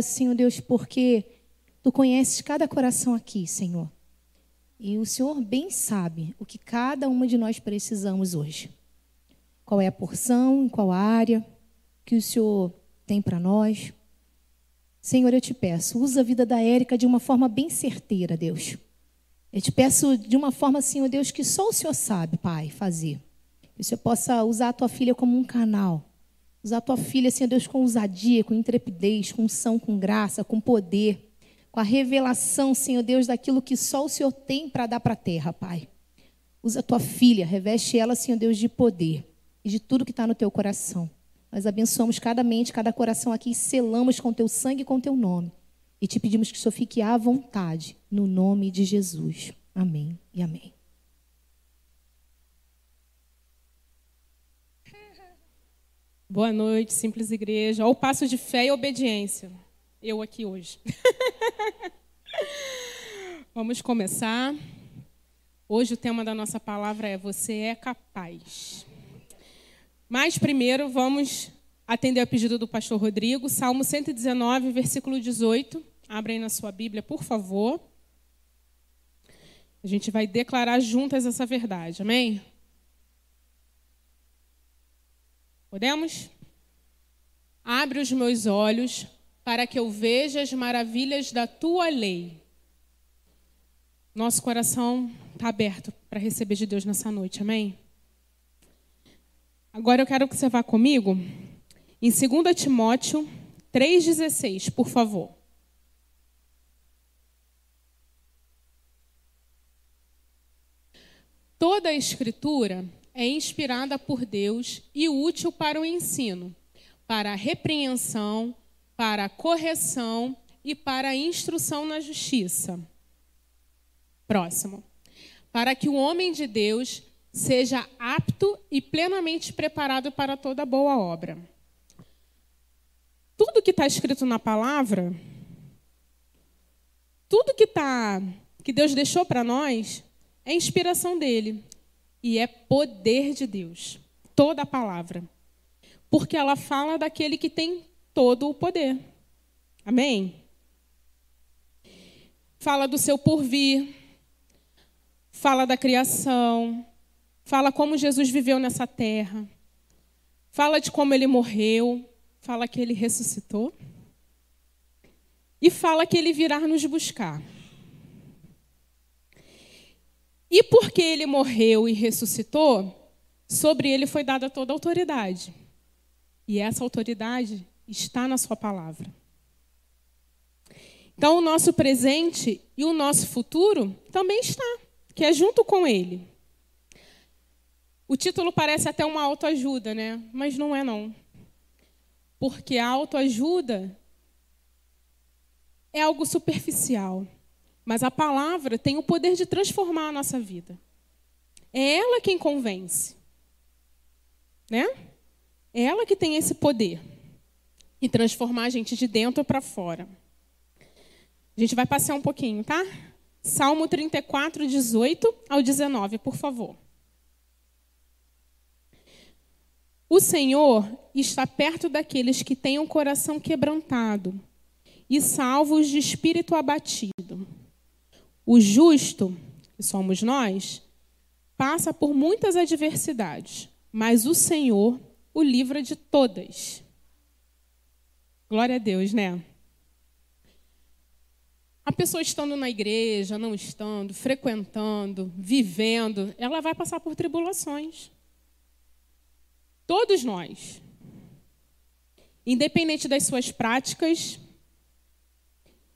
Senhor Deus, porque tu conheces cada coração aqui, Senhor. E o Senhor bem sabe o que cada uma de nós precisamos hoje. Qual é a porção, em qual área que o Senhor tem para nós. Senhor, eu te peço, usa a vida da Érica de uma forma bem certeira, Deus. Eu te peço de uma forma, Senhor Deus, que só o Senhor sabe, Pai, fazer. Que o Senhor possa usar a tua filha como um canal Usar tua filha, Senhor Deus, com ousadia, com intrepidez, com unção, com graça, com poder, com a revelação, Senhor Deus, daquilo que só o Senhor tem para dar para a terra, Pai. Usa tua filha, reveste ela, Senhor Deus, de poder e de tudo que está no teu coração. Nós abençoamos cada mente, cada coração aqui e selamos com teu sangue e com teu nome. E te pedimos que o Senhor fique à vontade, no nome de Jesus. Amém e amém. Boa noite, simples igreja. Ao passo de fé e obediência. Eu aqui hoje. Vamos começar. Hoje o tema da nossa palavra é Você é capaz. Mas primeiro vamos atender ao pedido do pastor Rodrigo, Salmo 119, versículo 18. Abrem na sua Bíblia, por favor. A gente vai declarar juntas essa verdade. Amém? Podemos? Abre os meus olhos para que eu veja as maravilhas da tua lei. Nosso coração está aberto para receber de Deus nessa noite, amém? Agora eu quero que você vá comigo em 2 Timóteo 3,16, por favor. Toda a Escritura é inspirada por Deus e útil para o ensino, para a repreensão, para a correção e para a instrução na justiça. Próximo. Para que o homem de Deus seja apto e plenamente preparado para toda boa obra. Tudo que está escrito na palavra, tudo que tá, que Deus deixou para nós, é inspiração dele e é poder de Deus. Toda a palavra. Porque ela fala daquele que tem todo o poder. Amém? Fala do seu porvir. Fala da criação. Fala como Jesus viveu nessa terra. Fala de como ele morreu. Fala que ele ressuscitou. E fala que ele virá nos buscar. E porque ele morreu e ressuscitou, sobre ele foi dada toda a autoridade. E essa autoridade está na sua palavra. Então, o nosso presente e o nosso futuro também está, que é junto com ele. O título parece até uma autoajuda, né? Mas não é não. Porque a autoajuda é algo superficial. Mas a palavra tem o poder de transformar a nossa vida. É ela quem convence. Né? É ela que tem esse poder. E transformar a gente de dentro para fora. A gente vai passear um pouquinho, tá? Salmo 34, 18 ao 19, por favor. O Senhor está perto daqueles que têm o um coração quebrantado e salvos de espírito abatido. O justo, que somos nós, passa por muitas adversidades, mas o Senhor o livra de todas. Glória a Deus, né? A pessoa estando na igreja, não estando, frequentando, vivendo, ela vai passar por tribulações. Todos nós. Independente das suas práticas,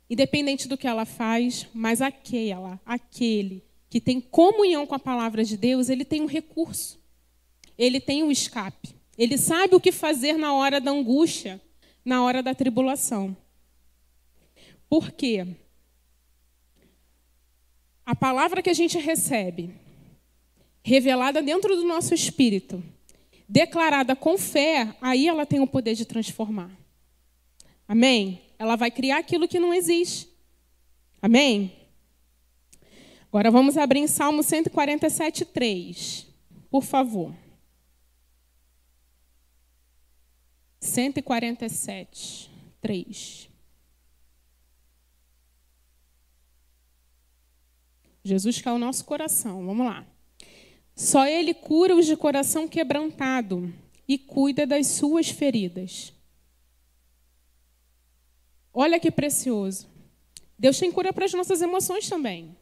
independente do que ela faz, mas aquela, aquele que tem comunhão com a palavra de Deus, ele tem um recurso. Ele tem um escape. Ele sabe o que fazer na hora da angústia, na hora da tribulação. Por quê? A palavra que a gente recebe, revelada dentro do nosso espírito, declarada com fé, aí ela tem o poder de transformar. Amém? Ela vai criar aquilo que não existe. Amém? Agora vamos abrir em Salmo 147, 3. Por favor. 147, 3. Jesus quer o nosso coração. Vamos lá. Só Ele cura os de coração quebrantado e cuida das suas feridas. Olha que precioso. Deus tem cura para as nossas emoções também.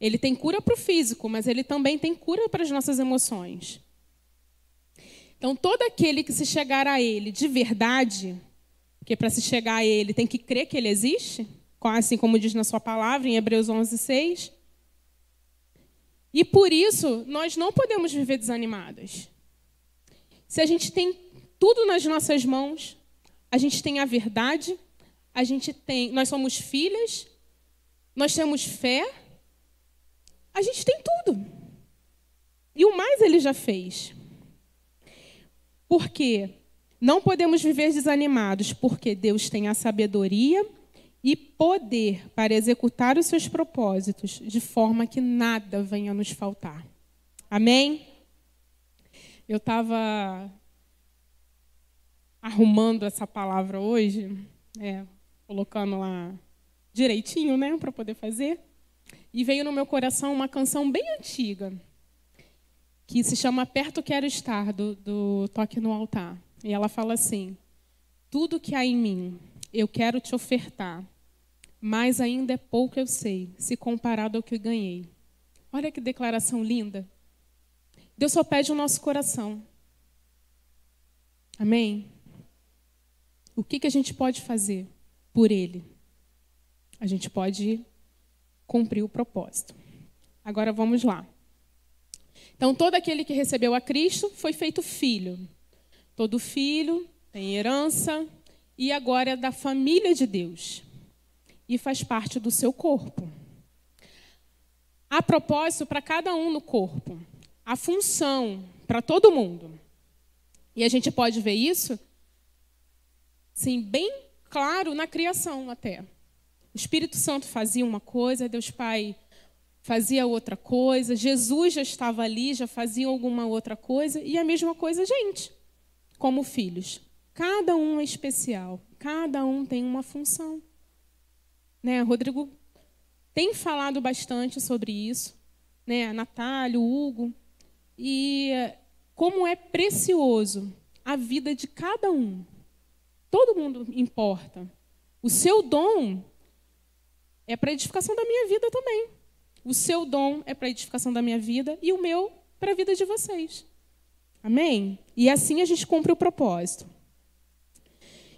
Ele tem cura para o físico, mas ele também tem cura para as nossas emoções. Então, todo aquele que se chegar a Ele de verdade, porque para se chegar a Ele tem que crer que Ele existe, assim como diz na Sua palavra, em Hebreus 11, 6. E por isso, nós não podemos viver desanimadas. Se a gente tem tudo nas nossas mãos, a gente tem a verdade, a gente tem, nós somos filhas, nós temos fé, a gente tem tudo. E o mais ele já fez. Porque não podemos viver desanimados, porque Deus tem a sabedoria e poder para executar os seus propósitos, de forma que nada venha nos faltar. Amém? Eu estava arrumando essa palavra hoje, é, colocando lá direitinho, né, para poder fazer. E veio no meu coração uma canção bem antiga, que se chama Perto Quero Estar, do, do Toque no Altar. E ela fala assim: Tudo que há em mim, eu quero te ofertar, mas ainda é pouco eu sei, se comparado ao que ganhei. Olha que declaração linda. Deus só pede o nosso coração. Amém? O que, que a gente pode fazer por Ele? A gente pode cumprir o propósito. Agora vamos lá. Então, todo aquele que recebeu a Cristo foi feito filho. Todo filho tem herança e agora é da família de Deus e faz parte do seu corpo. Há propósito para cada um no corpo a função para todo mundo. E a gente pode ver isso, sim, bem claro na criação até. O Espírito Santo fazia uma coisa, Deus Pai fazia outra coisa, Jesus já estava ali, já fazia alguma outra coisa, e a mesma coisa a gente, como filhos. Cada um é especial, cada um tem uma função. Né? Rodrigo tem falado bastante sobre isso, né? Natália, Hugo, e como é precioso a vida de cada um. Todo mundo importa. O seu dom é para a edificação da minha vida também. O seu dom é para a edificação da minha vida e o meu para a vida de vocês. Amém? E assim a gente cumpre o propósito.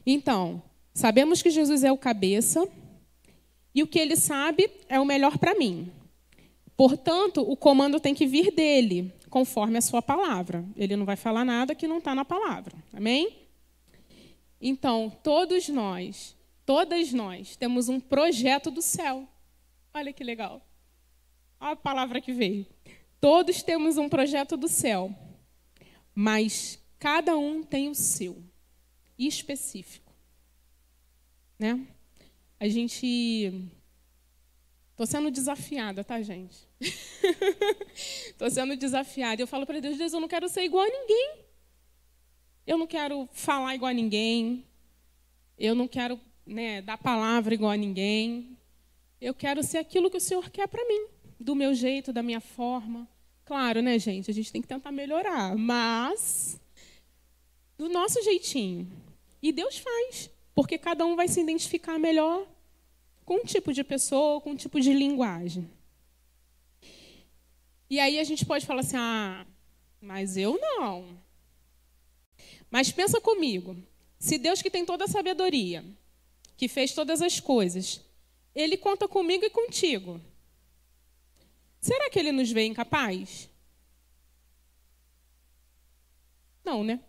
Então, sabemos que Jesus é o cabeça e o que ele sabe é o melhor para mim. Portanto, o comando tem que vir dele conforme a sua palavra. Ele não vai falar nada que não está na palavra. Amém? Então, todos nós, todas nós, temos um projeto do céu. Olha que legal. Olha a palavra que veio. Todos temos um projeto do céu, mas cada um tem o seu, específico. Né? A gente Estou sendo desafiada, tá, gente? Estou sendo desafiada. Eu falo para Deus, Deus, eu não quero ser igual a ninguém. Eu não quero falar igual a ninguém. Eu não quero né, dar palavra igual a ninguém. Eu quero ser aquilo que o Senhor quer para mim, do meu jeito, da minha forma. Claro, né, gente? A gente tem que tentar melhorar, mas do nosso jeitinho. E Deus faz, porque cada um vai se identificar melhor com um tipo de pessoa, com um tipo de linguagem. E aí a gente pode falar assim: ah, mas eu não. Mas pensa comigo: se Deus que tem toda a sabedoria, que fez todas as coisas, Ele conta comigo e contigo, será que Ele nos vê incapaz? Não, né?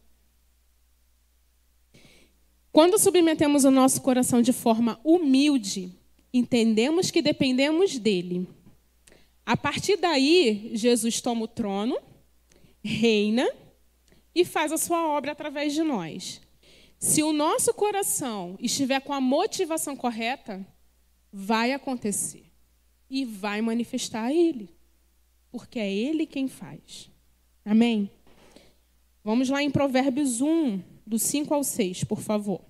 Quando submetemos o nosso coração de forma humilde, entendemos que dependemos dele. A partir daí, Jesus toma o trono, reina e faz a sua obra através de nós. Se o nosso coração estiver com a motivação correta, vai acontecer e vai manifestar a Ele, porque é Ele quem faz. Amém? Vamos lá em Provérbios 1, do 5 ao 6, por favor.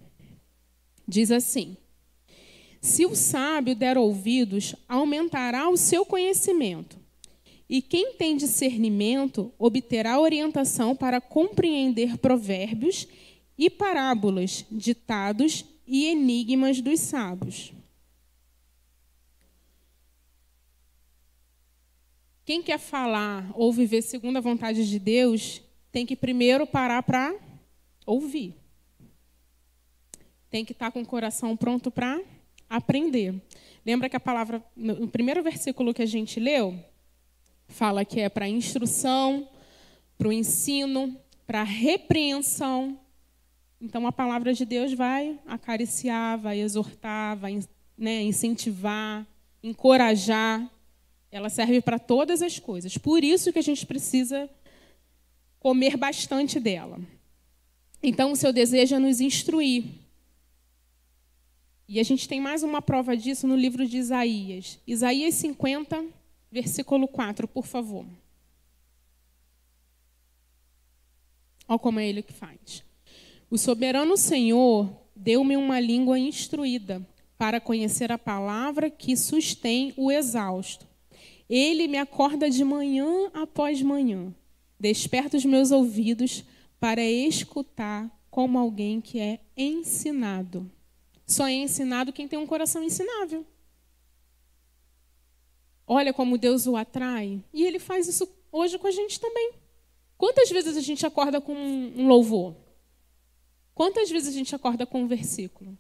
Diz assim. Se o sábio der ouvidos, aumentará o seu conhecimento. E quem tem discernimento obterá orientação para compreender provérbios e parábolas, ditados e enigmas dos sábios. Quem quer falar ou viver segundo a vontade de Deus tem que primeiro parar para ouvir. Tem que estar com o coração pronto para aprender. Lembra que a palavra, no primeiro versículo que a gente leu, fala que é para instrução, para o ensino, para repreensão. Então a palavra de Deus vai acariciar, vai exortar, vai né, incentivar, encorajar. Ela serve para todas as coisas. Por isso que a gente precisa comer bastante dela. Então o seu desejo é nos instruir. E a gente tem mais uma prova disso no livro de Isaías. Isaías 50, versículo 4, por favor. Olha como é ele que faz. O soberano Senhor deu-me uma língua instruída para conhecer a palavra que sustém o exausto. Ele me acorda de manhã após manhã, desperta os meus ouvidos para escutar como alguém que é ensinado. Só é ensinado quem tem um coração ensinável. Olha como Deus o atrai. E ele faz isso hoje com a gente também. Quantas vezes a gente acorda com um louvor? Quantas vezes a gente acorda com um versículo?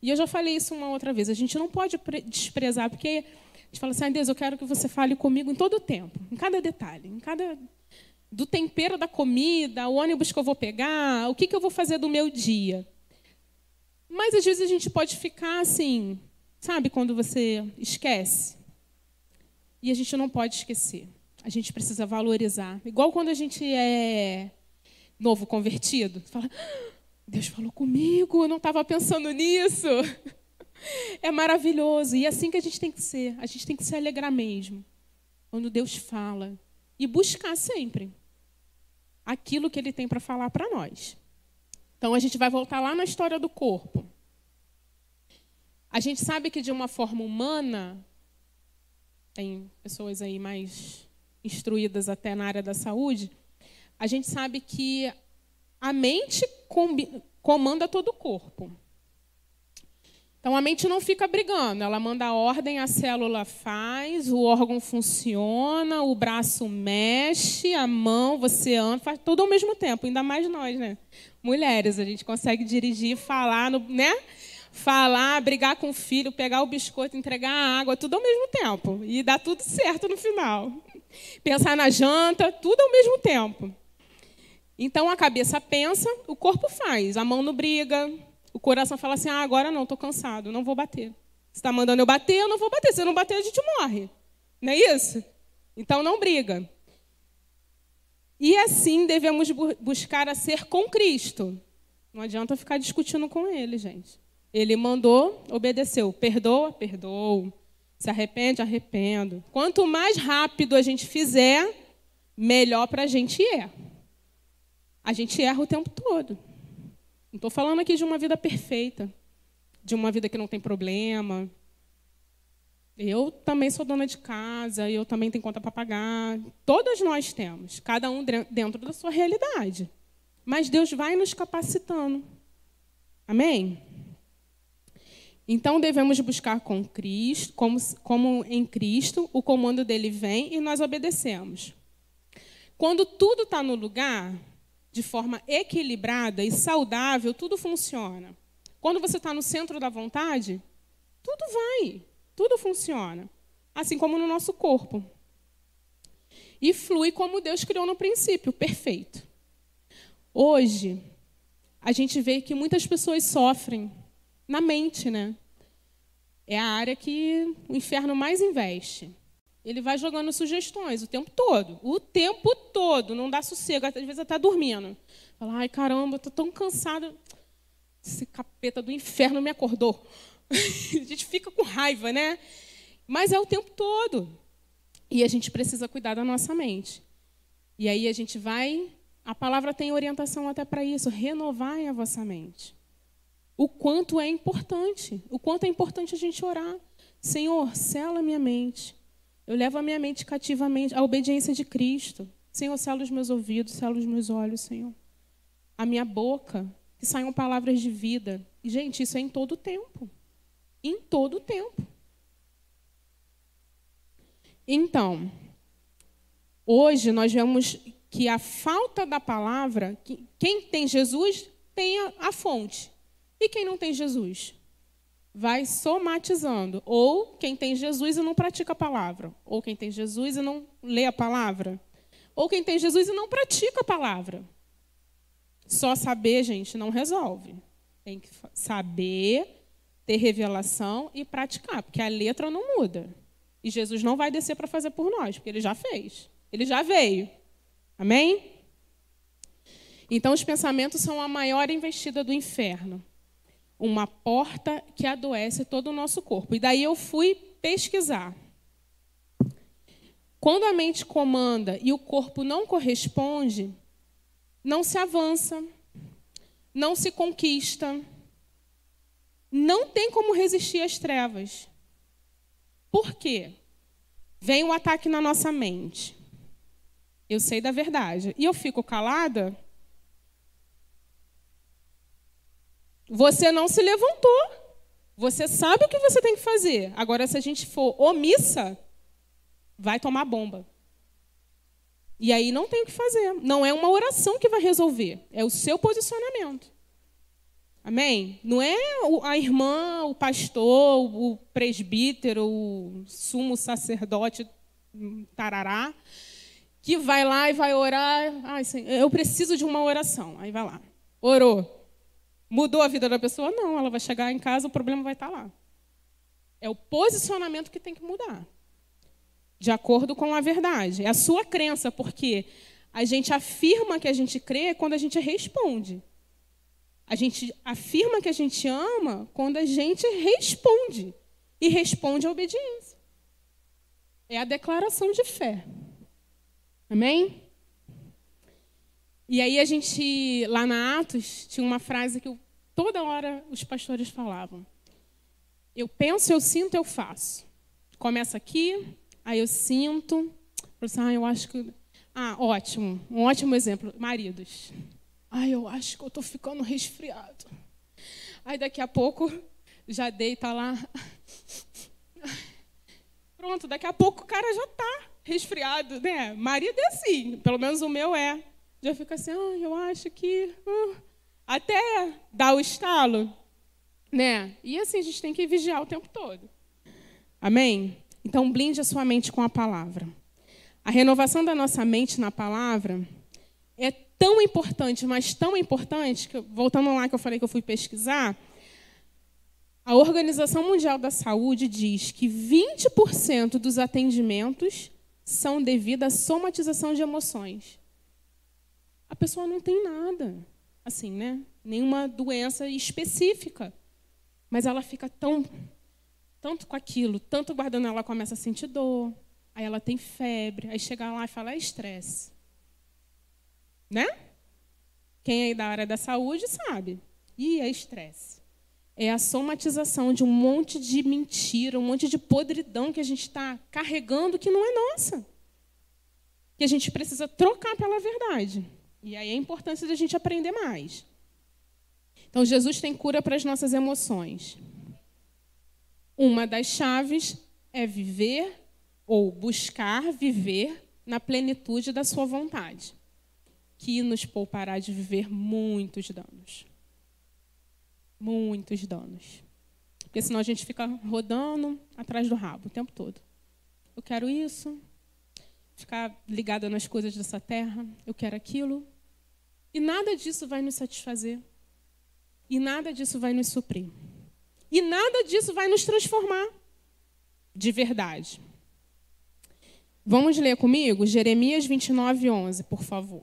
E eu já falei isso uma outra vez. A gente não pode desprezar, porque a gente fala assim: ah, Deus, eu quero que você fale comigo em todo o tempo, em cada detalhe, em cada. do tempero da comida, o ônibus que eu vou pegar, o que, que eu vou fazer do meu dia. Mas às vezes a gente pode ficar assim, sabe, quando você esquece. E a gente não pode esquecer. A gente precisa valorizar. Igual quando a gente é novo convertido. Fala, ah, Deus falou comigo, eu não estava pensando nisso. É maravilhoso. E é assim que a gente tem que ser. A gente tem que se alegrar mesmo. Quando Deus fala. E buscar sempre aquilo que Ele tem para falar para nós. Então a gente vai voltar lá na história do corpo. A gente sabe que de uma forma humana, tem pessoas aí mais instruídas até na área da saúde, a gente sabe que a mente comanda todo o corpo. Então a mente não fica brigando, ela manda a ordem, a célula faz, o órgão funciona, o braço mexe, a mão, você anda, faz tudo ao mesmo tempo, ainda mais nós, né? Mulheres, a gente consegue dirigir, falar, né? Falar, brigar com o filho, pegar o biscoito, entregar a água, tudo ao mesmo tempo. E dá tudo certo no final. Pensar na janta, tudo ao mesmo tempo. Então a cabeça pensa, o corpo faz, a mão não briga, o coração fala assim: ah, agora não, estou cansado, não vou bater. Você está mandando eu bater, eu não vou bater. Se eu não bater, a gente morre. Não é isso? Então não briga. E assim devemos buscar a ser com Cristo. Não adianta ficar discutindo com ele, gente. Ele mandou, obedeceu. Perdoa, perdoa. Se arrepende, arrependo. Quanto mais rápido a gente fizer, melhor para a gente é. A gente erra o tempo todo. Não estou falando aqui de uma vida perfeita, de uma vida que não tem problema. Eu também sou dona de casa, eu também tenho conta para pagar. Todas nós temos, cada um dentro da sua realidade. Mas Deus vai nos capacitando. Amém? Então devemos buscar com Cristo, como, como em Cristo, o comando dele vem e nós obedecemos. Quando tudo está no lugar, de forma equilibrada e saudável, tudo funciona. Quando você está no centro da vontade, tudo vai, tudo funciona. Assim como no nosso corpo. E flui como Deus criou no princípio, perfeito. Hoje, a gente vê que muitas pessoas sofrem na mente, né? É a área que o inferno mais investe. Ele vai jogando sugestões o tempo todo. O tempo todo. Não dá sossego. Às vezes até dormindo. Fala, ai caramba, estou tão cansado. Esse capeta do inferno me acordou. a gente fica com raiva, né? Mas é o tempo todo. E a gente precisa cuidar da nossa mente. E aí a gente vai. A palavra tem orientação até para isso. Renovar a vossa mente. O quanto é importante, o quanto é importante a gente orar. Senhor, sela minha mente. Eu levo a minha mente cativamente à obediência de Cristo. Senhor, sela os meus ouvidos, sela os meus olhos, Senhor. A minha boca, que saiam palavras de vida. E, gente, isso é em todo o tempo. Em todo o tempo. Então, hoje nós vemos que a falta da palavra, quem tem Jesus tem a, a fonte. E quem não tem Jesus? Vai somatizando. Ou quem tem Jesus e não pratica a palavra. Ou quem tem Jesus e não lê a palavra. Ou quem tem Jesus e não pratica a palavra. Só saber, gente, não resolve. Tem que saber, ter revelação e praticar, porque a letra não muda. E Jesus não vai descer para fazer por nós, porque ele já fez. Ele já veio. Amém? Então, os pensamentos são a maior investida do inferno. Uma porta que adoece todo o nosso corpo. E daí eu fui pesquisar. Quando a mente comanda e o corpo não corresponde, não se avança, não se conquista, não tem como resistir às trevas. Por quê? Vem um ataque na nossa mente. Eu sei da verdade. E eu fico calada. Você não se levantou. Você sabe o que você tem que fazer. Agora, se a gente for omissa, vai tomar bomba. E aí não tem o que fazer. Não é uma oração que vai resolver. É o seu posicionamento. Amém? Não é a irmã, o pastor, o presbítero, o sumo sacerdote tarará, que vai lá e vai orar. Ai, eu preciso de uma oração. Aí vai lá. Orou. Mudou a vida da pessoa? Não, ela vai chegar em casa, o problema vai estar lá. É o posicionamento que tem que mudar de acordo com a verdade. É a sua crença, porque a gente afirma que a gente crê quando a gente responde. A gente afirma que a gente ama quando a gente responde. E responde a obediência. É a declaração de fé. Amém? E aí a gente, lá na Atos, tinha uma frase que eu, toda hora os pastores falavam. Eu penso, eu sinto, eu faço. Começa aqui, Aí eu sinto, ah, eu acho que. Ah, ótimo, um ótimo exemplo. Maridos. Ah, eu acho que eu estou ficando resfriado. Aí daqui a pouco já deita lá. Pronto, daqui a pouco o cara já está resfriado, né? Marido é assim, pelo menos o meu é. Já fica assim, ah, eu acho que. Uh, até dar o estalo, né? E assim, a gente tem que vigiar o tempo todo. Amém? Então, blinde a sua mente com a palavra. A renovação da nossa mente na palavra é tão importante, mas tão importante, que, voltando lá que eu falei que eu fui pesquisar, a Organização Mundial da Saúde diz que 20% dos atendimentos são devido à somatização de emoções. A pessoa não tem nada, assim, né? Nenhuma doença específica, mas ela fica tão tanto com aquilo, tanto guardando, ela começa a sentir dor, aí ela tem febre, aí chega lá e fala, é estresse. Né? Quem é da área da saúde sabe. E é estresse. É a somatização de um monte de mentira, um monte de podridão que a gente está carregando que não é nossa. Que a gente precisa trocar pela verdade. E aí a importância da gente aprender mais. Então, Jesus tem cura para as nossas emoções. Uma das chaves é viver ou buscar viver na plenitude da sua vontade, que nos poupará de viver muitos danos. Muitos danos. Porque senão a gente fica rodando atrás do rabo o tempo todo. Eu quero isso, ficar ligada nas coisas dessa terra, eu quero aquilo. E nada disso vai nos satisfazer. E nada disso vai nos suprir. E nada disso vai nos transformar de verdade. Vamos ler comigo Jeremias 29, 11, por favor.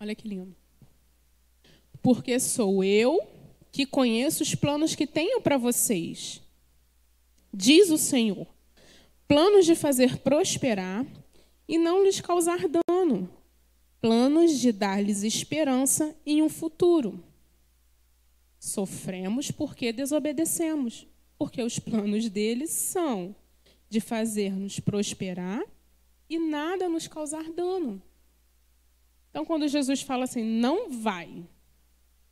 Olha que lindo. Porque sou eu que conheço os planos que tenho para vocês, diz o Senhor. Planos de fazer prosperar e não lhes causar dano planos de dar-lhes esperança em um futuro. Sofremos porque desobedecemos, porque os planos deles são de fazer-nos prosperar e nada nos causar dano. Então, quando Jesus fala assim, não vai,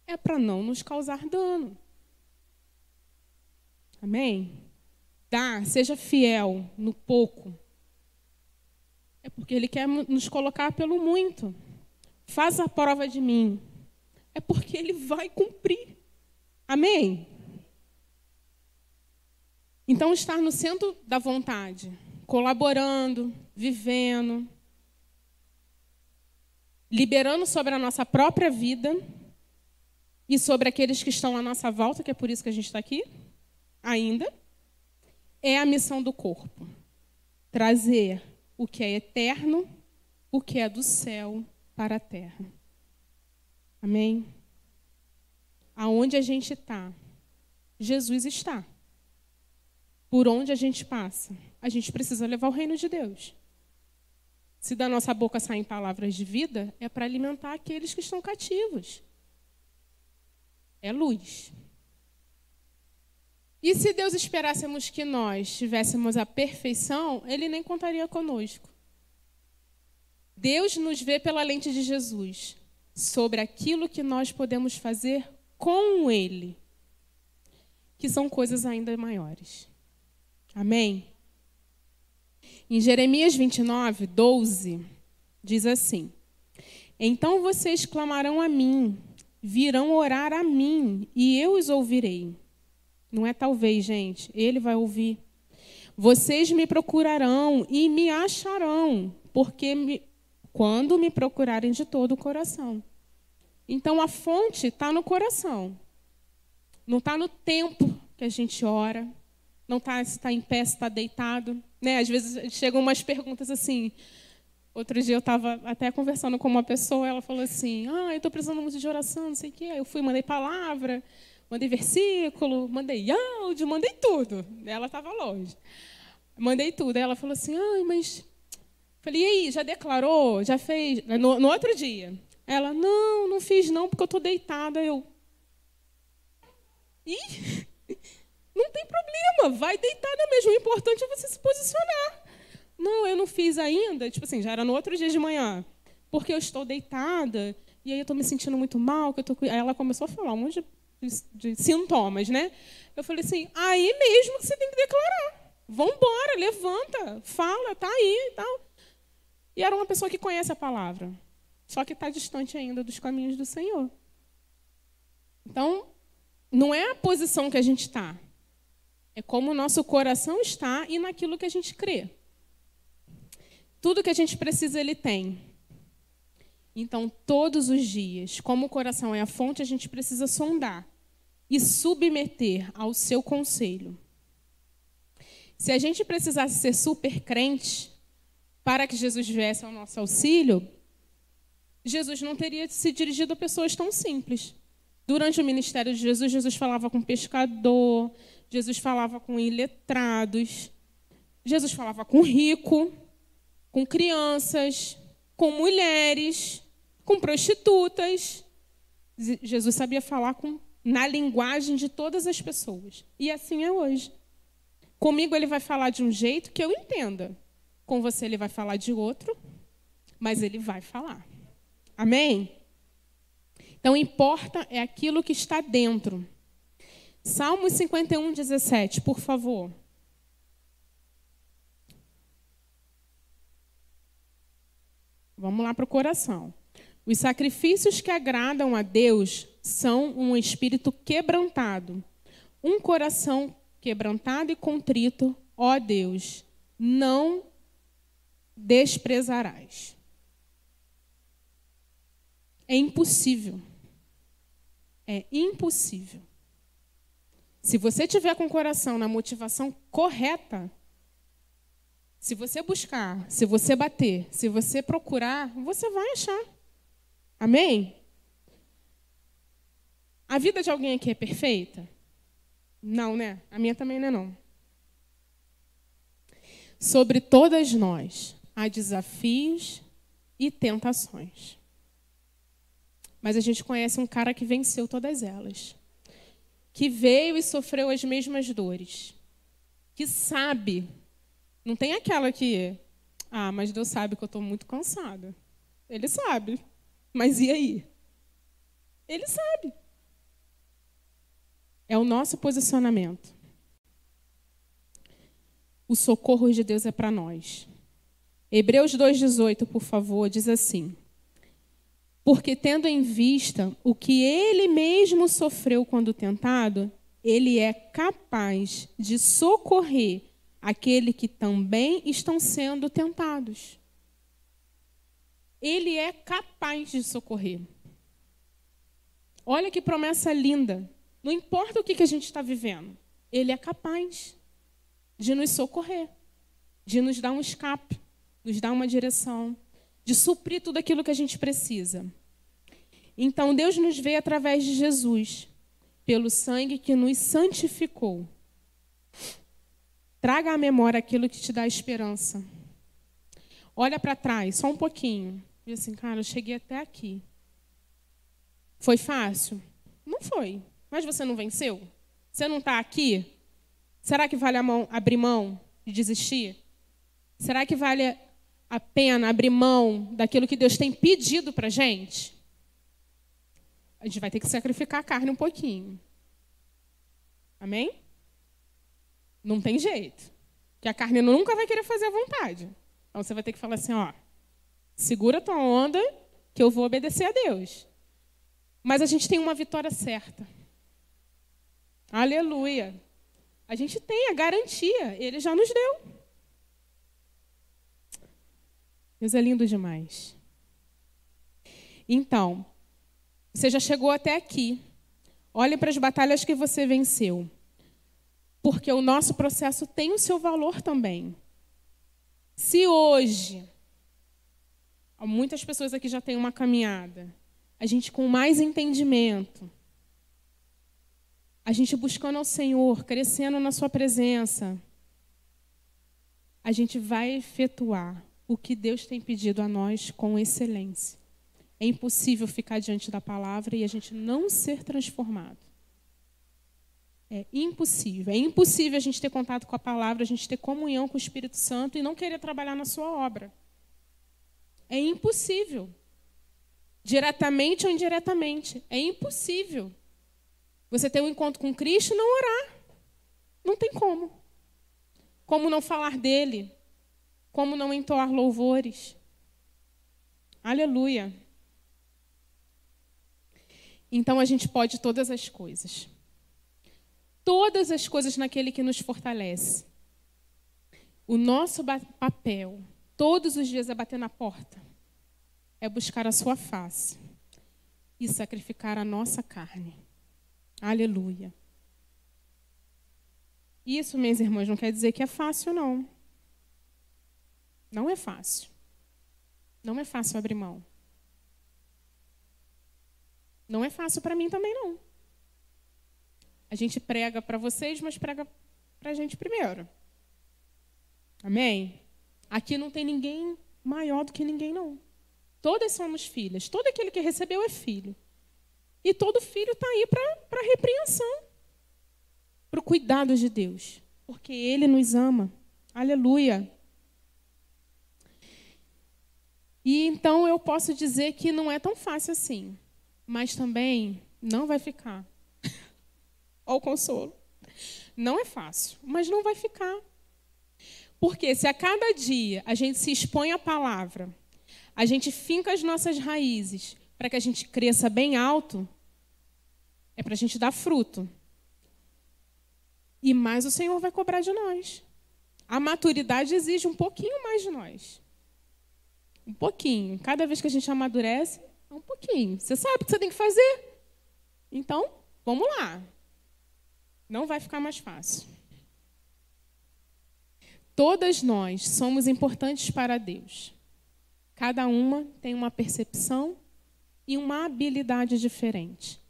é para não nos causar dano. Amém? Dá, seja fiel no pouco. É porque Ele quer nos colocar pelo muito. Faz a prova de mim. É porque Ele vai cumprir. Amém? Então, estar no centro da vontade, colaborando, vivendo, liberando sobre a nossa própria vida e sobre aqueles que estão à nossa volta, que é por isso que a gente está aqui ainda, é a missão do corpo. Trazer o que é eterno, o que é do céu para a terra. Amém? Aonde a gente está, Jesus está. Por onde a gente passa, a gente precisa levar o reino de Deus. Se da nossa boca saem palavras de vida, é para alimentar aqueles que estão cativos. É luz. E se Deus esperássemos que nós tivéssemos a perfeição, Ele nem contaria conosco. Deus nos vê pela lente de Jesus, sobre aquilo que nós podemos fazer com Ele, que são coisas ainda maiores. Amém? Em Jeremias 29, 12, diz assim: Então vocês clamarão a mim, virão orar a mim, e eu os ouvirei. Não é talvez, gente, ele vai ouvir. Vocês me procurarão e me acharão, porque me, quando me procurarem de todo o coração. Então a fonte está no coração. Não está no tempo que a gente ora. Não está se está em pé, se está deitado. Né? Às vezes chegam umas perguntas assim. Outro dia eu estava até conversando com uma pessoa, ela falou assim: Ah, eu estou precisando muito de oração, não sei o quê. Eu fui, mandei palavra mandei versículo, mandei áudio, mandei tudo. Ela estava longe. Mandei tudo. Aí ela falou assim: ai, mas. Falei, e aí, já declarou? Já fez? No, no outro dia. Ela, não, não fiz não, porque eu estou deitada. Eu. Ih, não tem problema, vai deitada mesmo. O importante é você se posicionar. Não, eu não fiz ainda. Tipo assim, já era no outro dia de manhã. Porque eu estou deitada, e aí eu estou me sentindo muito mal. Que eu tô... Aí ela começou a falar um monte de de, de sintomas, né? Eu falei assim, aí mesmo que você tem que declarar. Vambora, levanta, fala, tá aí e tal. E era uma pessoa que conhece a palavra, só que está distante ainda dos caminhos do Senhor. Então, não é a posição que a gente está, é como o nosso coração está e naquilo que a gente crê. Tudo que a gente precisa, ele tem. Então, todos os dias, como o coração é a fonte, a gente precisa sondar e submeter ao seu conselho. Se a gente precisasse ser super crente para que Jesus viesse ao nosso auxílio, Jesus não teria se dirigido a pessoas tão simples. Durante o ministério de Jesus, Jesus falava com pescador, Jesus falava com iletrados, Jesus falava com rico, com crianças, com mulheres, com prostitutas. Jesus sabia falar com, na linguagem de todas as pessoas. E assim é hoje. Comigo ele vai falar de um jeito que eu entenda. Com você ele vai falar de outro, mas ele vai falar. Amém? Então, importa é aquilo que está dentro. Salmos 51, 17, por favor. Vamos lá para o coração. Os sacrifícios que agradam a Deus são um espírito quebrantado, um coração quebrantado e contrito, ó Deus, não desprezarás. É impossível. É impossível. Se você tiver com o coração na motivação correta, se você buscar, se você bater, se você procurar, você vai achar. Amém? A vida de alguém aqui é perfeita? Não, né? A minha também não é não. Sobre todas nós há desafios e tentações. mas a gente conhece um cara que venceu todas elas. Que veio e sofreu as mesmas dores. Que sabe. Não tem aquela que, ah, mas Deus sabe que eu estou muito cansada. Ele sabe. Mas e aí? Ele sabe. É o nosso posicionamento. O socorro de Deus é para nós. Hebreus 2,18, por favor, diz assim: Porque tendo em vista o que ele mesmo sofreu quando tentado, ele é capaz de socorrer aquele que também estão sendo tentados. Ele é capaz de socorrer. Olha que promessa linda. Não importa o que a gente está vivendo, ele é capaz de nos socorrer, de nos dar um escape nos dá uma direção, de suprir tudo aquilo que a gente precisa. Então, Deus nos vê através de Jesus, pelo sangue que nos santificou. Traga à memória aquilo que te dá esperança. Olha para trás, só um pouquinho. Diz assim, cara, eu cheguei até aqui. Foi fácil? Não foi. Mas você não venceu? Você não está aqui? Será que vale a mão, abrir mão e desistir? Será que vale a pena abrir mão daquilo que Deus tem pedido para gente, a gente vai ter que sacrificar a carne um pouquinho. Amém? Não tem jeito. Que a carne nunca vai querer fazer a vontade. Então você vai ter que falar assim, ó, segura tua onda que eu vou obedecer a Deus. Mas a gente tem uma vitória certa. Aleluia. A gente tem a garantia, ele já nos deu. Deus é lindo demais. Então, você já chegou até aqui. Olhe para as batalhas que você venceu. Porque o nosso processo tem o seu valor também. Se hoje, muitas pessoas aqui já têm uma caminhada, a gente com mais entendimento, a gente buscando ao Senhor, crescendo na Sua presença, a gente vai efetuar o que Deus tem pedido a nós com excelência. É impossível ficar diante da palavra e a gente não ser transformado. É impossível. É impossível a gente ter contato com a palavra, a gente ter comunhão com o Espírito Santo e não querer trabalhar na sua obra. É impossível. Diretamente ou indiretamente. É impossível. Você ter um encontro com Cristo e não orar. Não tem como. Como não falar dele? Como não entoar louvores? Aleluia. Então a gente pode todas as coisas. Todas as coisas naquele que nos fortalece. O nosso papel, todos os dias, é bater na porta, é buscar a sua face e sacrificar a nossa carne. Aleluia. Isso, meus irmãos, não quer dizer que é fácil, não. Não é fácil. Não é fácil abrir mão. Não é fácil para mim também, não. A gente prega para vocês, mas prega para a gente primeiro. Amém? Aqui não tem ninguém maior do que ninguém, não. Todas somos filhas. Todo aquele que recebeu é filho. E todo filho está aí para repreensão, para o cuidado de Deus. Porque Ele nos ama. Aleluia. E então eu posso dizer que não é tão fácil assim, mas também não vai ficar. Olha o consolo. Não é fácil, mas não vai ficar. Porque se a cada dia a gente se expõe à palavra, a gente finca as nossas raízes para que a gente cresça bem alto, é para a gente dar fruto. E mais o Senhor vai cobrar de nós. A maturidade exige um pouquinho mais de nós. Um pouquinho. Cada vez que a gente amadurece, é um pouquinho. Você sabe o que você tem que fazer. Então, vamos lá. Não vai ficar mais fácil. Todas nós somos importantes para Deus. Cada uma tem uma percepção e uma habilidade diferente.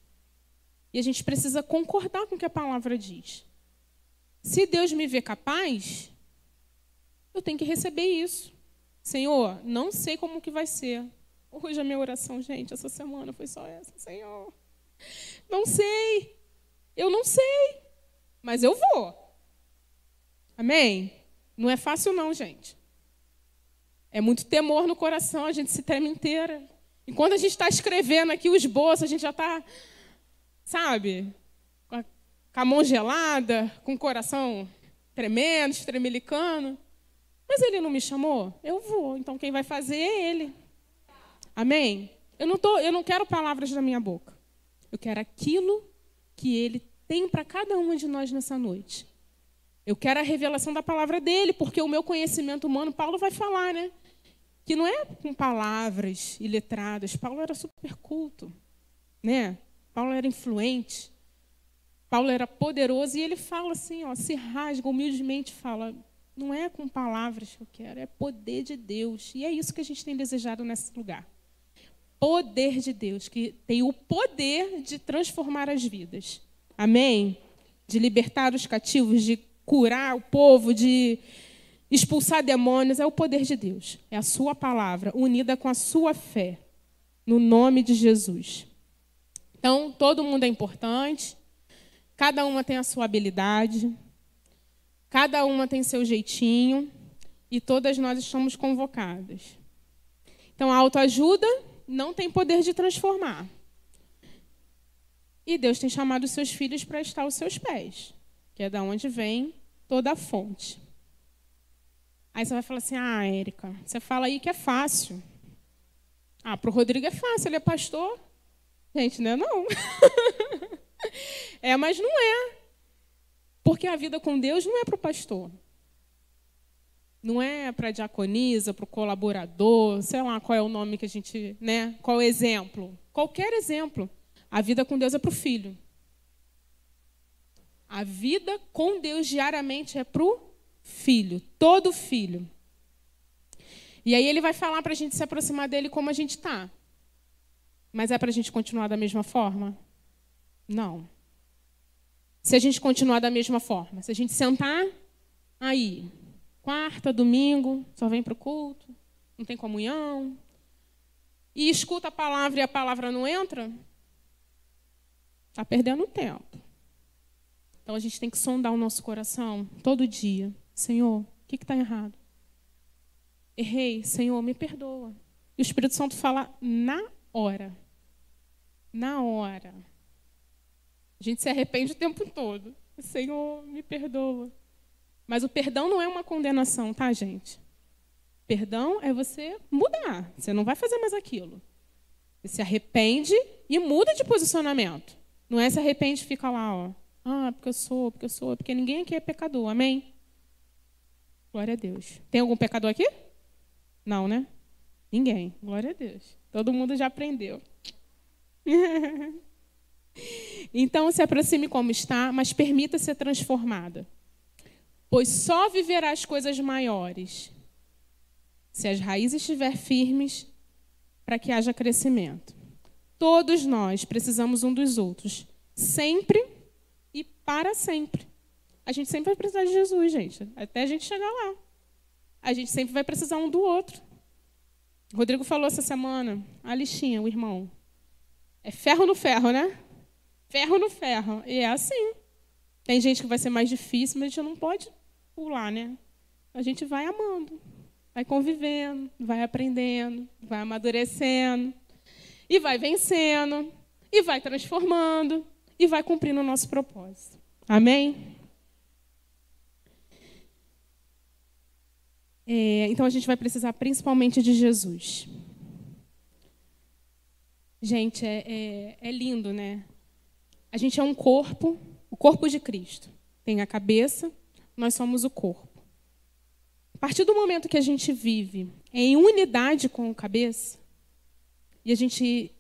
E a gente precisa concordar com o que a palavra diz. Se Deus me vê capaz, eu tenho que receber isso. Senhor, não sei como que vai ser, Hoje a minha oração, gente, essa semana foi só essa, Senhor. Não sei. Eu não sei. Mas eu vou. Amém? Não é fácil, não, gente. É muito temor no coração, a gente se treme inteira. E quando a gente está escrevendo aqui o esboço, a gente já está, sabe, com a, com a mão gelada, com o coração tremendo, estremelicando. Mas ele não me chamou? Eu vou. Então quem vai fazer é ele. Amém? Eu não, tô, eu não quero palavras da minha boca. Eu quero aquilo que ele tem para cada uma de nós nessa noite. Eu quero a revelação da palavra dele, porque o meu conhecimento humano, Paulo vai falar, né? Que não é com palavras iletradas. Paulo era super culto, né? Paulo era influente. Paulo era poderoso e ele fala assim, ó, se rasga humildemente, fala: não é com palavras que eu quero, é poder de Deus. E é isso que a gente tem desejado nesse lugar. Poder de Deus, que tem o poder de transformar as vidas. Amém? De libertar os cativos, de curar o povo, de expulsar demônios, é o poder de Deus. É a sua palavra unida com a sua fé, no nome de Jesus. Então, todo mundo é importante, cada uma tem a sua habilidade, cada uma tem seu jeitinho, e todas nós estamos convocadas. Então, a autoajuda não tem poder de transformar. E Deus tem chamado os seus filhos para estar aos seus pés, que é da onde vem toda a fonte. Aí você vai falar assim: ah, Érica, você fala aí que é fácil. Ah, para o Rodrigo é fácil, ele é pastor. Gente, não é não. é, mas não é. Porque a vida com Deus não é para o pastor. Não é para a diaconisa, para o colaborador, sei lá qual é o nome que a gente, né? Qual é o exemplo? Qualquer exemplo. A vida com Deus é para o filho. A vida com Deus diariamente é para o filho, todo filho. E aí ele vai falar para a gente se aproximar dele como a gente está. Mas é para a gente continuar da mesma forma? Não. Se a gente continuar da mesma forma, se a gente sentar aí, quarta, domingo, só vem para o culto, não tem comunhão, e escuta a palavra e a palavra não entra, está perdendo tempo. Então a gente tem que sondar o nosso coração todo dia. Senhor, o que está errado? Errei, Senhor, me perdoa. E o Espírito Santo fala na hora. Na hora. A gente se arrepende o tempo todo. Senhor, me perdoa. Mas o perdão não é uma condenação, tá, gente? Perdão é você mudar. Você não vai fazer mais aquilo. Você se arrepende e muda de posicionamento. Não é se arrepende e fica lá, ó. Ah, porque eu sou, porque eu sou, porque ninguém aqui é pecador, amém? Glória a Deus. Tem algum pecador aqui? Não, né? Ninguém. Glória a Deus. Todo mundo já aprendeu. então se aproxime como está, mas permita ser transformada. Pois só viverá as coisas maiores se as raízes estiver firmes para que haja crescimento. Todos nós precisamos um dos outros, sempre para sempre. A gente sempre vai precisar de Jesus, gente, até a gente chegar lá. A gente sempre vai precisar um do outro. O Rodrigo falou essa semana, a listinha, o irmão. É ferro no ferro, né? Ferro no ferro. E é assim. Tem gente que vai ser mais difícil, mas a gente não pode pular, né? A gente vai amando, vai convivendo, vai aprendendo, vai amadurecendo, e vai vencendo, e vai transformando e vai cumprindo o nosso propósito. Amém? É, então a gente vai precisar principalmente de Jesus. Gente, é, é, é lindo, né? A gente é um corpo, o corpo de Cristo. Tem a cabeça, nós somos o corpo. A partir do momento que a gente vive em unidade com a cabeça, e a gente.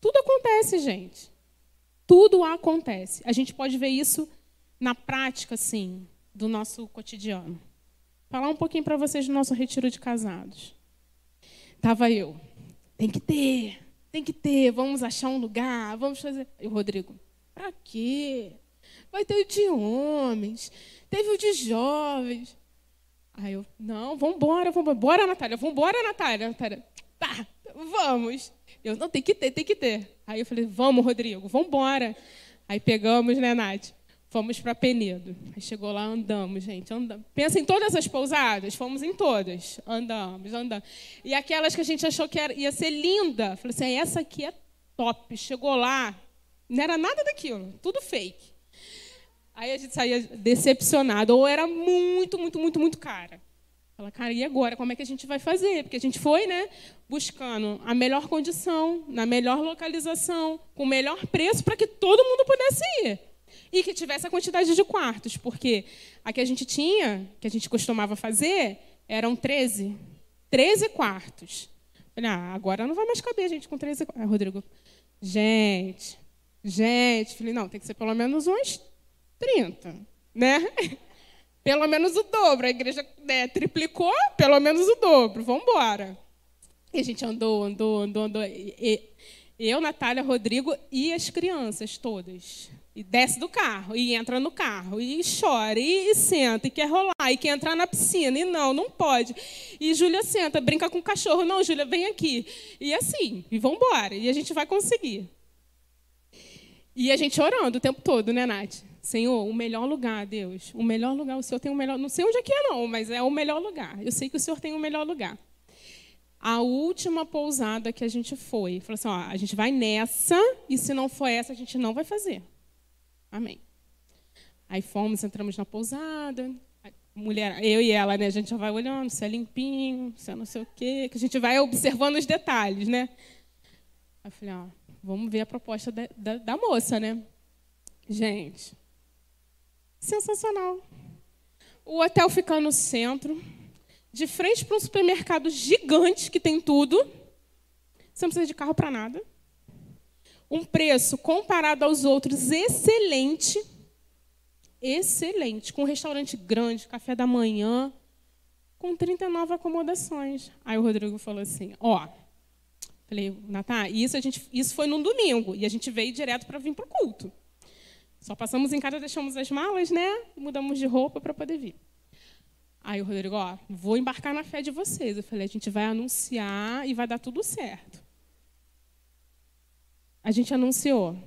Tudo acontece, gente tudo acontece. A gente pode ver isso na prática, assim, do nosso cotidiano. Falar um pouquinho para vocês do nosso retiro de casados. Tava eu. Tem que ter, tem que ter. Vamos achar um lugar, vamos fazer. E o Rodrigo, para quê? Vai ter o de homens, teve o de jovens. Aí eu, não, vamos embora, vamos embora, Natália, vamos embora, Natália. Natália, tá, Vamos. Eu, não, tem que ter, tem que ter. Aí eu falei, vamos, Rodrigo, vamos embora. Aí pegamos, né, Nath? Fomos para Penedo. Aí chegou lá, andamos, gente. Andamos. Pensa em todas as pousadas? Fomos em todas. Andamos, andamos. E aquelas que a gente achou que era, ia ser linda. Falei assim, essa aqui é top. Chegou lá, não era nada daquilo. Tudo fake. Aí a gente saía decepcionado. Ou era muito, muito, muito, muito cara. Fala, cara, e agora? Como é que a gente vai fazer? Porque a gente foi, né, buscando a melhor condição, na melhor localização, com o melhor preço para que todo mundo pudesse ir. E que tivesse a quantidade de quartos, porque a que a gente tinha, que a gente costumava fazer, eram 13. 13 quartos. Falei, ah, agora não vai mais caber a gente com 13 quartos. Rodrigo, gente, gente. Falei, não, tem que ser pelo menos uns 30, né? Pelo menos o dobro. A igreja né, triplicou, pelo menos o dobro. Vamos embora. E a gente andou, andou, andou, andou. E, eu, Natália, Rodrigo e as crianças todas. E desce do carro, e entra no carro, e chora, e, e, senta, e quer rolar, e quer entrar na piscina, e não, não pode. E Júlia senta, brinca com o cachorro, não, Júlia, vem aqui. E assim, e vamos embora, e a gente vai conseguir. E a gente orando o tempo todo, né, Nath? Senhor, o melhor lugar, Deus, o melhor lugar, o Senhor tem o melhor, não sei onde é que é não, mas é o melhor lugar. Eu sei que o Senhor tem o melhor lugar. A última pousada que a gente foi, falou assim, ó, a gente vai nessa e se não for essa, a gente não vai fazer. Amém. Aí fomos, entramos na pousada, mulher, eu e ela, né, a gente já vai olhando se é limpinho, se é não sei o quê, que a gente vai observando os detalhes, né? Aí eu falei, ó, vamos ver a proposta da, da, da moça, né? Gente, Sensacional. O hotel fica no centro, de frente para um supermercado gigante que tem tudo. Você não precisa de carro para nada. Um preço comparado aos outros excelente. Excelente. Com um restaurante grande, café da manhã, com 39 acomodações. Aí o Rodrigo falou assim: Ó, falei, Natá, isso, a gente, isso foi num domingo, e a gente veio direto para vir para o culto. Só passamos em casa, deixamos as malas, né? Mudamos de roupa para poder vir. Aí o Rodrigo, ó, vou embarcar na fé de vocês. Eu falei, a gente vai anunciar e vai dar tudo certo. A gente anunciou.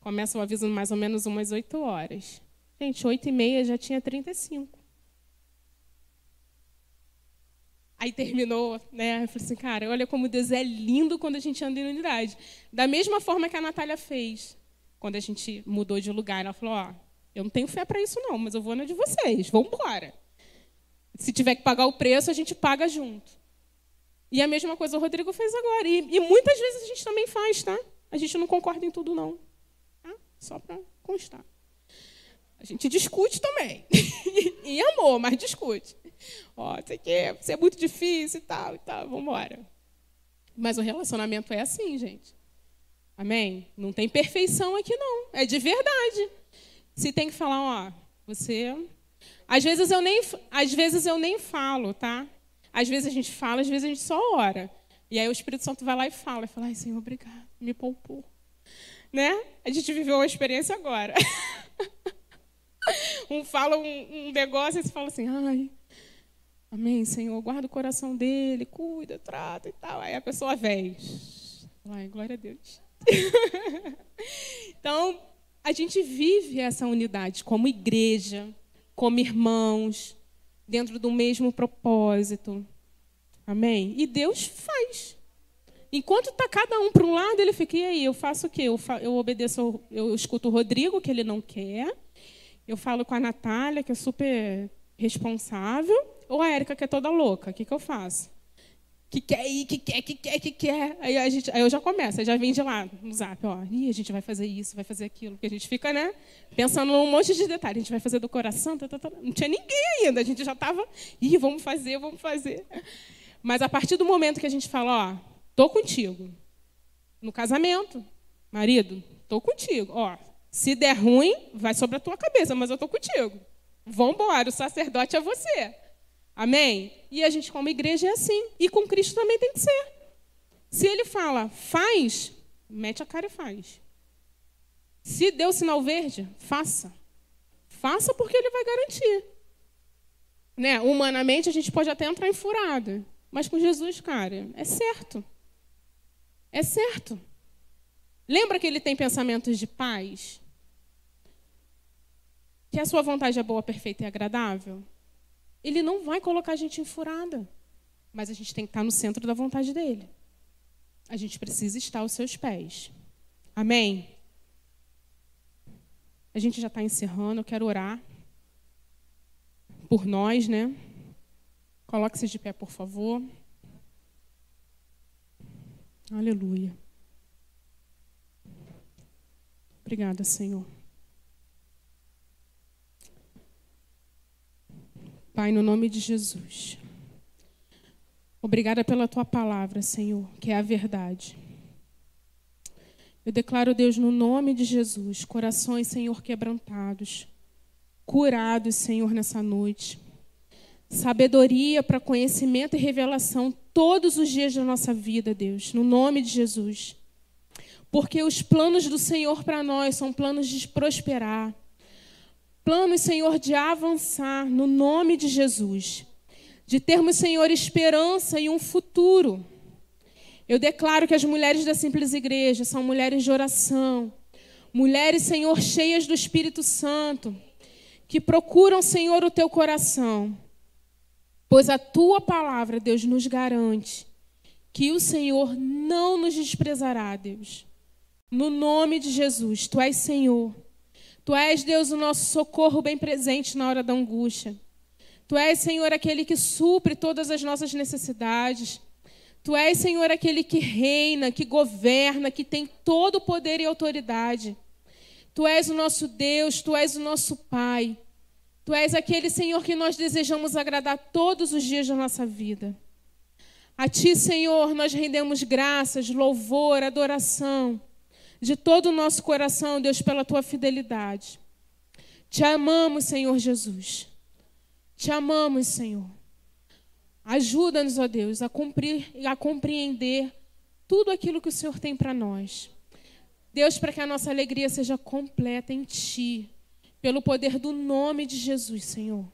Começa o aviso mais ou menos umas 8 horas. Gente, 8 e meia já tinha 35. Aí terminou, né? Eu falei assim, cara, olha como Deus é lindo quando a gente anda em unidade. Da mesma forma que a Natália fez quando a gente mudou de lugar, ela falou: Ó, eu não tenho fé para isso, não, mas eu vou na de vocês, vamos embora. Se tiver que pagar o preço, a gente paga junto. E a mesma coisa o Rodrigo fez agora. E, e muitas vezes a gente também faz, tá? A gente não concorda em tudo, não. Tá? Só para constar. A gente discute também. em amor, mas discute. Ó, isso aqui isso é muito difícil e tal, e tal, vamos embora. Mas o relacionamento é assim, gente. Amém? Não tem perfeição aqui, não. É de verdade. Se tem que falar, ó, você. Às vezes eu nem, às vezes eu nem falo, tá? Às vezes a gente fala, às vezes a gente só ora. E aí o Espírito Santo vai lá e fala, e fala, ai, Senhor, obrigado, me poupou. Né? A gente viveu uma experiência agora. um fala um, um negócio e você fala assim, ai, amém, Senhor, guarda o coração dele, cuida, trata e tal. Aí a pessoa vem. Ai, glória a Deus. então, a gente vive essa unidade como igreja, como irmãos, dentro do mesmo propósito. Amém? E Deus faz. Enquanto está cada um para um lado, ele fica, e aí, eu faço o quê? Eu, fa eu obedeço, eu escuto o Rodrigo, que ele não quer. Eu falo com a Natália, que é super responsável. Ou a Érica, que é toda louca. O que, que eu faço? Que quer ir, que quer, que quer, que quer. Aí, a gente, aí eu já começo, aí já vem de lá no zap, ó, Ih, a gente vai fazer isso, vai fazer aquilo, porque a gente fica, né, pensando num monte de detalhes, a gente vai fazer do coração, tá, tá, tá. não tinha ninguém ainda, a gente já estava, ih, vamos fazer, vamos fazer. Mas a partir do momento que a gente fala, ó, tô contigo, no casamento, marido, tô contigo, ó, se der ruim, vai sobre a tua cabeça, mas eu tô contigo. Vamos embora, o sacerdote é você. Amém? E a gente, como igreja, é assim. E com Cristo também tem que ser. Se ele fala, faz, mete a cara e faz. Se deu sinal verde, faça. Faça porque ele vai garantir. Né? Humanamente, a gente pode até entrar em furada. Mas com Jesus, cara, é certo. É certo. Lembra que ele tem pensamentos de paz? Que a sua vontade é boa, perfeita e agradável? Ele não vai colocar a gente em furada. Mas a gente tem que estar no centro da vontade dele. A gente precisa estar aos seus pés. Amém? A gente já está encerrando, eu quero orar por nós, né? Coloque-se de pé, por favor. Aleluia. Obrigada, Senhor. Pai, no nome de Jesus. Obrigada pela tua palavra, Senhor, que é a verdade. Eu declaro, Deus, no nome de Jesus, corações, Senhor, quebrantados, curados, Senhor, nessa noite. Sabedoria para conhecimento e revelação todos os dias da nossa vida, Deus, no nome de Jesus. Porque os planos do Senhor para nós são planos de prosperar, planos, Senhor, de avançar, no nome de Jesus. De termos, Senhor, esperança e um futuro. Eu declaro que as mulheres da Simples Igreja são mulheres de oração, mulheres, Senhor, cheias do Espírito Santo, que procuram, Senhor, o teu coração. Pois a tua palavra, Deus, nos garante que o Senhor não nos desprezará, Deus. No nome de Jesus, tu és Senhor. Tu és, Deus, o nosso socorro bem presente na hora da angústia. Tu és, Senhor, aquele que supre todas as nossas necessidades. Tu és, Senhor, aquele que reina, que governa, que tem todo o poder e autoridade. Tu és o nosso Deus, tu és o nosso Pai. Tu és aquele, Senhor, que nós desejamos agradar todos os dias da nossa vida. A Ti, Senhor, nós rendemos graças, louvor, adoração, de todo o nosso coração, Deus, pela Tua fidelidade. Te amamos, Senhor Jesus. Te amamos, Senhor. Ajuda-nos, ó Deus, a cumprir e a compreender tudo aquilo que o Senhor tem para nós. Deus, para que a nossa alegria seja completa em Ti, pelo poder do nome de Jesus, Senhor.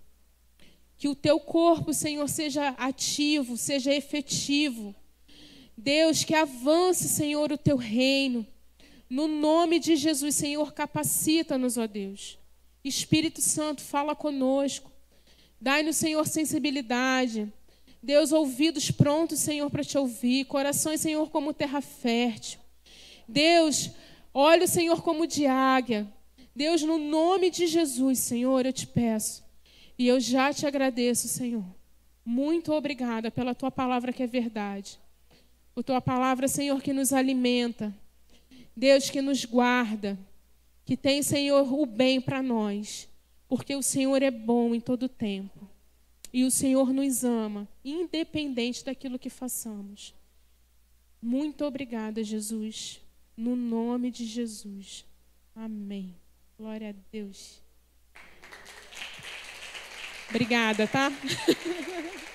Que o Teu corpo, Senhor, seja ativo, seja efetivo. Deus, que avance, Senhor, o Teu reino. No nome de Jesus, Senhor, capacita-nos, ó Deus. Espírito Santo, fala conosco. Dai-nos, Senhor, sensibilidade. Deus, ouvidos prontos, Senhor, para te ouvir, corações, Senhor, como terra fértil. Deus, olhos, Senhor, como de águia. Deus, no nome de Jesus, Senhor, eu te peço. E eu já te agradeço, Senhor. Muito obrigada pela tua palavra que é verdade. Por tua palavra, Senhor, que nos alimenta. Deus, que nos guarda. Que tem, Senhor, o bem para nós. Porque o Senhor é bom em todo tempo. E o Senhor nos ama, independente daquilo que façamos. Muito obrigada, Jesus. No nome de Jesus. Amém. Glória a Deus. Obrigada, tá?